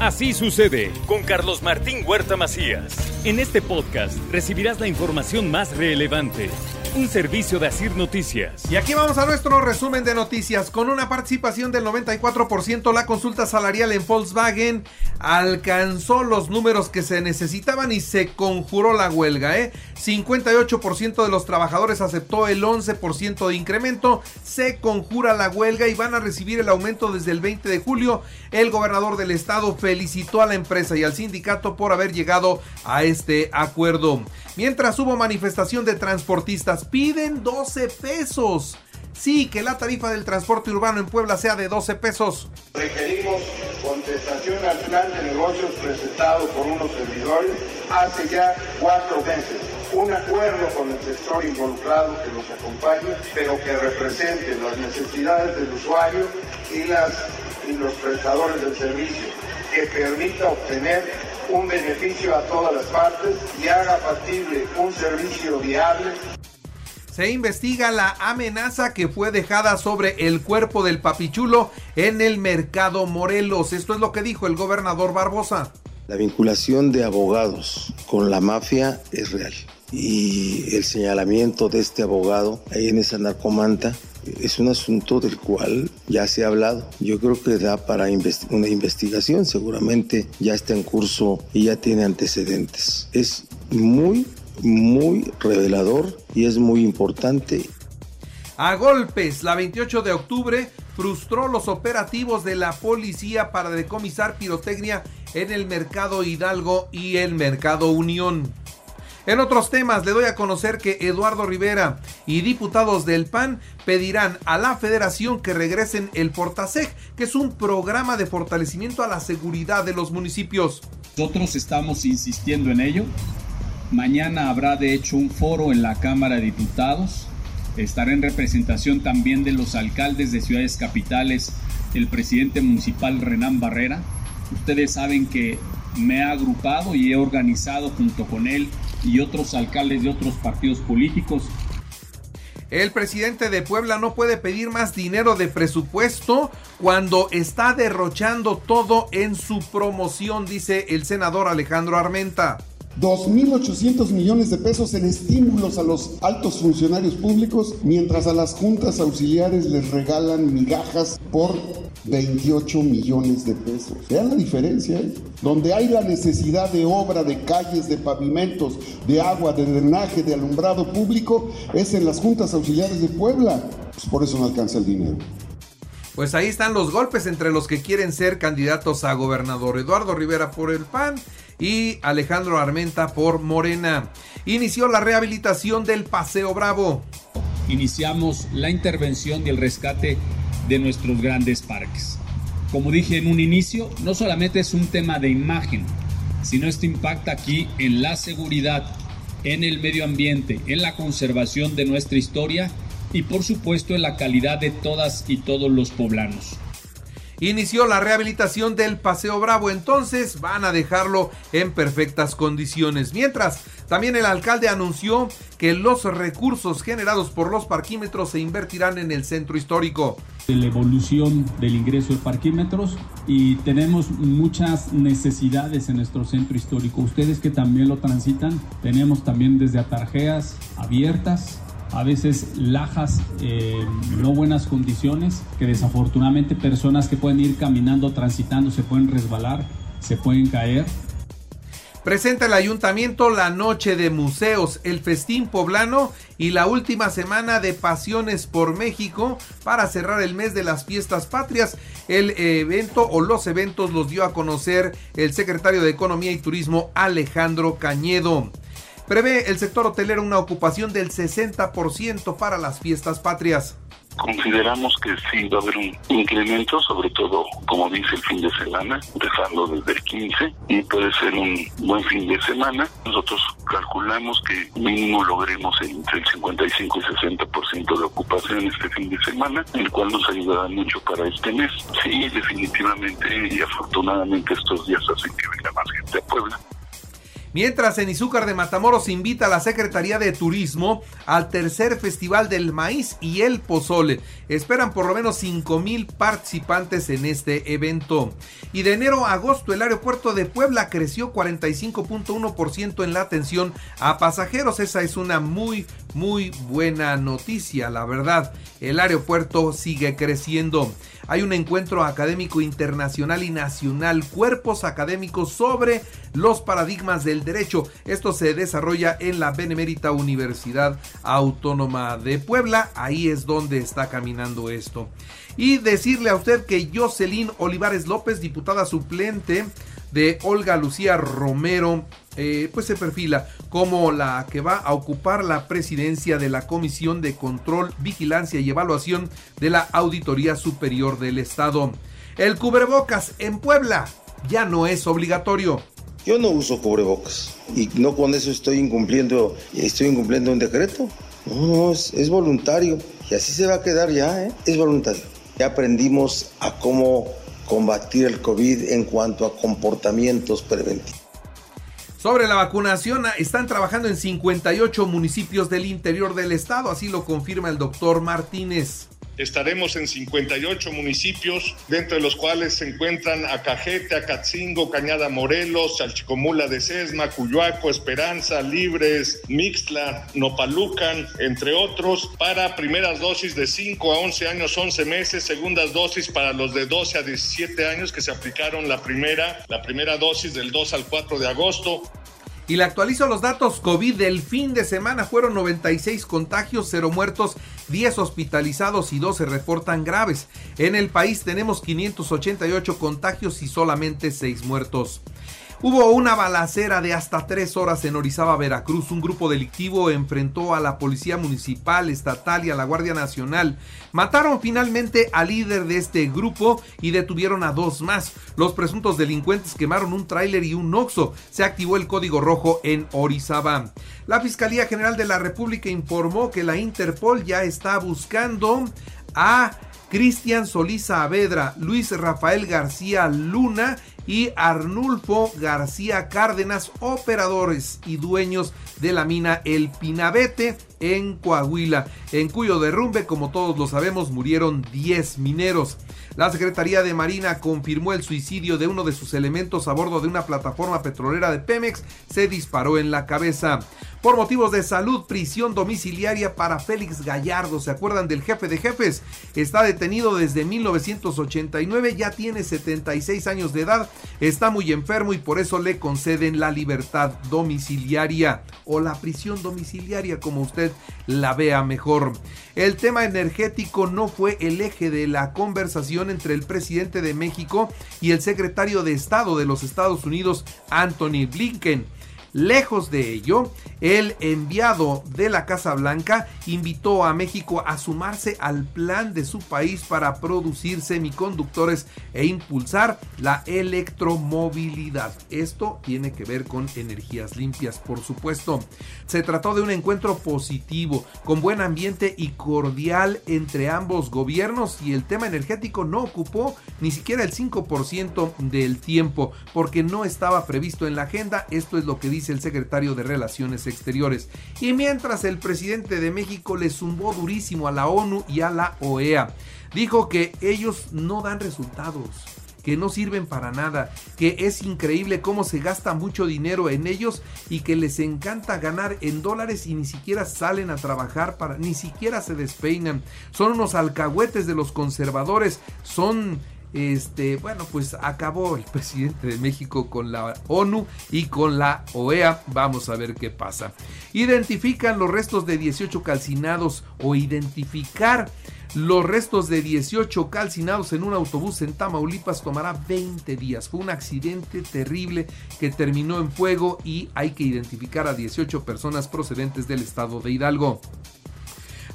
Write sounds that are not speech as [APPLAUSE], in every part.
Así sucede con Carlos Martín Huerta Macías. En este podcast recibirás la información más relevante un servicio de Asir Noticias. Y aquí vamos a nuestro resumen de noticias. Con una participación del 94%, la consulta salarial en Volkswagen alcanzó los números que se necesitaban y se conjuró la huelga. ¿eh? 58% de los trabajadores aceptó el 11% de incremento. Se conjura la huelga y van a recibir el aumento desde el 20 de julio. El gobernador del estado felicitó a la empresa y al sindicato por haber llegado a este acuerdo. Mientras hubo manifestación de transportistas, piden 12 pesos. Sí, que la tarifa del transporte urbano en Puebla sea de 12 pesos. Requerimos contestación al plan de negocios presentado por unos servidores hace ya cuatro meses. Un acuerdo con el sector involucrado que nos acompañe, pero que represente las necesidades del usuario y, las, y los prestadores del servicio, que permita obtener un beneficio a todas las partes y haga factible un servicio viable. Se investiga la amenaza que fue dejada sobre el cuerpo del papichulo en el mercado Morelos. Esto es lo que dijo el gobernador Barbosa. La vinculación de abogados con la mafia es real. Y el señalamiento de este abogado ahí en esa narcomanta es un asunto del cual ya se ha hablado. Yo creo que da para una investigación, seguramente ya está en curso y ya tiene antecedentes. Es muy, muy revelador y es muy importante. A golpes, la 28 de octubre frustró los operativos de la policía para decomisar pirotecnia en el mercado Hidalgo y el mercado Unión. En otros temas, le doy a conocer que Eduardo Rivera y diputados del PAN pedirán a la federación que regresen el Portaseg, que es un programa de fortalecimiento a la seguridad de los municipios. Nosotros estamos insistiendo en ello. Mañana habrá de hecho un foro en la Cámara de Diputados. Estará en representación también de los alcaldes de ciudades capitales, el presidente municipal Renán Barrera. Ustedes saben que me he agrupado y he organizado junto con él y otros alcaldes de otros partidos políticos. El presidente de Puebla no puede pedir más dinero de presupuesto cuando está derrochando todo en su promoción, dice el senador Alejandro Armenta. 2.800 millones de pesos en estímulos a los altos funcionarios públicos, mientras a las juntas auxiliares les regalan migajas por 28 millones de pesos. Vean la diferencia. ¿eh? Donde hay la necesidad de obra, de calles, de pavimentos, de agua, de drenaje, de alumbrado público, es en las juntas auxiliares de Puebla. Pues por eso no alcanza el dinero. Pues ahí están los golpes entre los que quieren ser candidatos a gobernador. Eduardo Rivera por el PAN y Alejandro Armenta por Morena. Inició la rehabilitación del Paseo Bravo. Iniciamos la intervención y el rescate de nuestros grandes parques. Como dije en un inicio, no solamente es un tema de imagen, sino esto impacta aquí en la seguridad, en el medio ambiente, en la conservación de nuestra historia y por supuesto en la calidad de todas y todos los poblanos inició la rehabilitación del Paseo Bravo, entonces van a dejarlo en perfectas condiciones. Mientras, también el alcalde anunció que los recursos generados por los parquímetros se invertirán en el centro histórico. La evolución del ingreso de parquímetros y tenemos muchas necesidades en nuestro centro histórico. Ustedes que también lo transitan, tenemos también desde atarjeas abiertas a veces lajas en no buenas condiciones, que desafortunadamente personas que pueden ir caminando, transitando, se pueden resbalar, se pueden caer. Presenta el ayuntamiento la noche de museos, el festín poblano y la última semana de Pasiones por México para cerrar el mes de las fiestas patrias. El evento o los eventos los dio a conocer el secretario de Economía y Turismo Alejandro Cañedo. Prevé el sector hotelero una ocupación del 60% para las fiestas patrias. Consideramos que sí va a haber un incremento, sobre todo, como dice el fin de semana, dejarlo desde el 15 y puede ser un buen fin de semana. Nosotros calculamos que mínimo logremos entre el 55 y 60% de ocupación este fin de semana, el cual nos ayudará mucho para este mes. Sí, definitivamente y afortunadamente estos días hacen que venga más gente a Puebla. Mientras en Izúcar de Matamoros invita a la Secretaría de Turismo al tercer Festival del Maíz y el Pozole. Esperan por lo menos 5 mil participantes en este evento. Y de enero a agosto el aeropuerto de Puebla creció 45.1% en la atención a pasajeros. Esa es una muy, muy buena noticia, la verdad. El aeropuerto sigue creciendo hay un encuentro académico internacional y nacional, cuerpos académicos sobre los paradigmas del derecho. Esto se desarrolla en la Benemérita Universidad Autónoma de Puebla. Ahí es donde está caminando esto. Y decirle a usted que Jocelyn Olivares López, diputada suplente de Olga Lucía Romero, eh, pues se perfila como la que va a ocupar la presidencia de la Comisión de Control, Vigilancia y Evaluación de la Auditoría Superior del Estado. El cubrebocas en Puebla ya no es obligatorio. Yo no uso cubrebocas y no con eso estoy incumpliendo, estoy incumpliendo un decreto. No, no, es, es voluntario y así se va a quedar ya, ¿eh? es voluntario. Ya aprendimos a cómo combatir el COVID en cuanto a comportamientos preventivos. Sobre la vacunación, están trabajando en 58 municipios del interior del estado, así lo confirma el doctor Martínez. Estaremos en 58 municipios, dentro de los cuales se encuentran Acajete, Acatzingo, Cañada Morelos, Chalchicomula de Sesma, Cuyuaco, Esperanza, Libres, Mixtla, Nopalucan, entre otros, para primeras dosis de 5 a 11 años, 11 meses, segundas dosis para los de 12 a 17 años que se aplicaron la primera, la primera dosis del 2 al 4 de agosto. Y le actualizo los datos COVID del fin de semana. Fueron 96 contagios, 0 muertos, 10 hospitalizados y 12 reportan graves. En el país tenemos 588 contagios y solamente 6 muertos. Hubo una balacera de hasta tres horas en Orizaba, Veracruz. Un grupo delictivo enfrentó a la policía municipal, estatal y a la Guardia Nacional. Mataron finalmente al líder de este grupo y detuvieron a dos más. Los presuntos delincuentes quemaron un tráiler y un oxo. Se activó el código rojo en Orizaba. La Fiscalía General de la República informó que la Interpol ya está buscando a Cristian Solís Saavedra, Luis Rafael García Luna y Arnulfo García Cárdenas, operadores y dueños de la mina El Pinabete en Coahuila, en cuyo derrumbe, como todos lo sabemos, murieron 10 mineros. La Secretaría de Marina confirmó el suicidio de uno de sus elementos a bordo de una plataforma petrolera de Pemex. Se disparó en la cabeza. Por motivos de salud, prisión domiciliaria para Félix Gallardo. ¿Se acuerdan del jefe de jefes? Está detenido desde 1989, ya tiene 76 años de edad, está muy enfermo y por eso le conceden la libertad domiciliaria o la prisión domiciliaria, como usted la vea mejor. El tema energético no fue el eje de la conversación entre el presidente de México y el secretario de Estado de los Estados Unidos, Anthony Blinken. Lejos de ello, el enviado de la Casa Blanca invitó a México a sumarse al plan de su país para producir semiconductores e impulsar la electromovilidad. Esto tiene que ver con energías limpias, por supuesto. Se trató de un encuentro positivo, con buen ambiente y cordial entre ambos gobiernos y el tema energético no ocupó ni siquiera el 5% del tiempo porque no estaba previsto en la agenda. Esto es lo que dice el secretario de Relaciones Exteriores. Y mientras el presidente de México le zumbó durísimo a la ONU y a la OEA, dijo que ellos no dan resultados que no sirven para nada, que es increíble cómo se gasta mucho dinero en ellos y que les encanta ganar en dólares y ni siquiera salen a trabajar para, ni siquiera se despeinan. Son unos alcahuetes de los conservadores, son este, bueno, pues acabó el [LAUGHS] presidente de México con la ONU y con la OEA. Vamos a ver qué pasa. Identifican los restos de 18 calcinados o identificar los restos de 18 calcinados en un autobús en Tamaulipas tomará 20 días. Fue un accidente terrible que terminó en fuego y hay que identificar a 18 personas procedentes del estado de Hidalgo.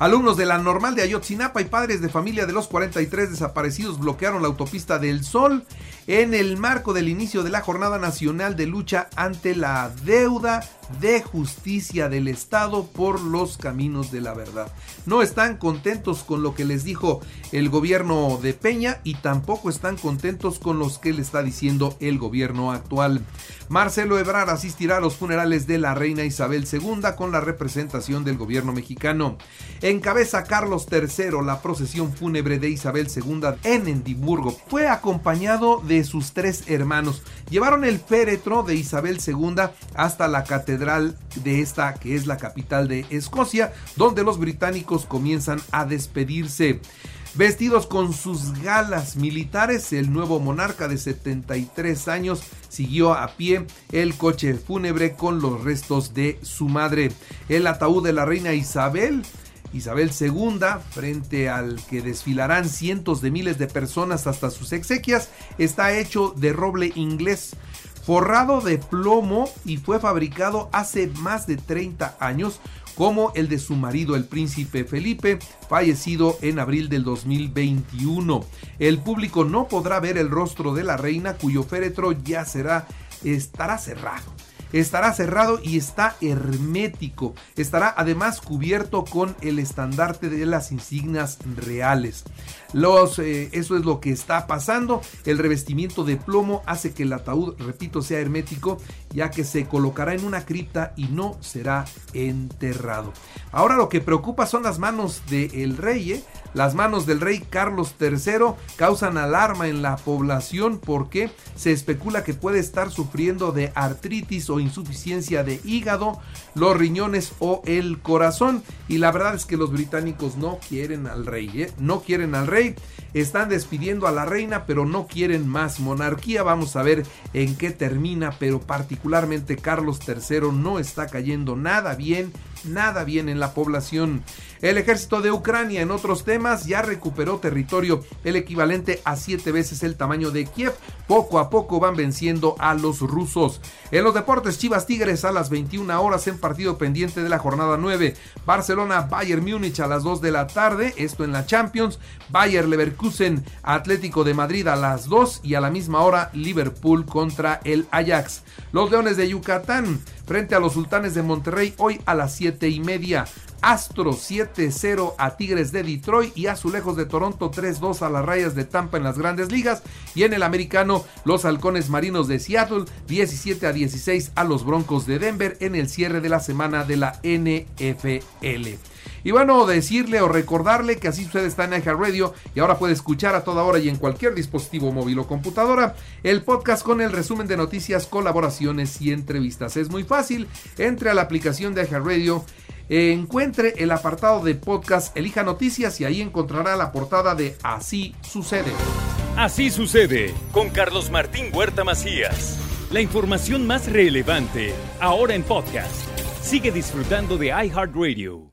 Alumnos de la normal de Ayotzinapa y padres de familia de los 43 desaparecidos bloquearon la autopista del Sol en el marco del inicio de la Jornada Nacional de Lucha ante la Deuda de justicia del Estado por los caminos de la verdad. No están contentos con lo que les dijo el gobierno de Peña y tampoco están contentos con los que le está diciendo el gobierno actual. Marcelo Ebrard asistirá a los funerales de la reina Isabel II con la representación del gobierno mexicano. Encabeza Carlos III la procesión fúnebre de Isabel II en Edimburgo. Fue acompañado de sus tres hermanos. Llevaron el féretro de Isabel II hasta la catedral de esta, que es la capital de Escocia, donde los británicos comienzan a despedirse. Vestidos con sus galas militares, el nuevo monarca de 73 años siguió a pie el coche fúnebre con los restos de su madre. El ataúd de la reina Isabel Isabel II, frente al que desfilarán cientos de miles de personas hasta sus exequias, está hecho de roble inglés, forrado de plomo y fue fabricado hace más de 30 años como el de su marido el príncipe Felipe, fallecido en abril del 2021. El público no podrá ver el rostro de la reina cuyo féretro ya será estará cerrado estará cerrado y está hermético. Estará además cubierto con el estandarte de las insignias reales. Los, eh, eso es lo que está pasando. El revestimiento de plomo hace que el ataúd, repito, sea hermético, ya que se colocará en una cripta y no será enterrado. Ahora lo que preocupa son las manos del rey. ¿eh? Las manos del rey Carlos III causan alarma en la población porque se especula que puede estar sufriendo de artritis o insuficiencia de hígado, los riñones o el corazón. Y la verdad es que los británicos no quieren al rey, ¿eh? no quieren al rey. Están despidiendo a la reina, pero no quieren más monarquía. Vamos a ver en qué termina, pero particularmente Carlos III no está cayendo nada bien nada bien en la población. El ejército de Ucrania en otros temas ya recuperó territorio el equivalente a siete veces el tamaño de Kiev. Poco a poco van venciendo a los rusos. En los deportes Chivas Tigres a las 21 horas en partido pendiente de la jornada 9. Barcelona Bayern Múnich a las 2 de la tarde, esto en la Champions. Bayer Leverkusen Atlético de Madrid a las 2 y a la misma hora Liverpool contra el Ajax. Los Leones de Yucatán frente a los Sultanes de Monterrey hoy a las 7 y media. Astro 7-0 a Tigres de Detroit y Azulejos de Toronto 3-2 a las Rayas de Tampa en las grandes ligas. Y en el americano, los Halcones Marinos de Seattle 17 a 16 a los Broncos de Denver en el cierre de la semana de la NFL. Y bueno, decirle o recordarle que así sucede está en Radio y ahora puede escuchar a toda hora y en cualquier dispositivo móvil o computadora el podcast con el resumen de noticias, colaboraciones y entrevistas. Es muy fácil, entre a la aplicación de Radio encuentre el apartado de podcast, elija noticias y ahí encontrará la portada de Así sucede. Así sucede con Carlos Martín Huerta Macías. La información más relevante ahora en podcast. Sigue disfrutando de iHeartRadio.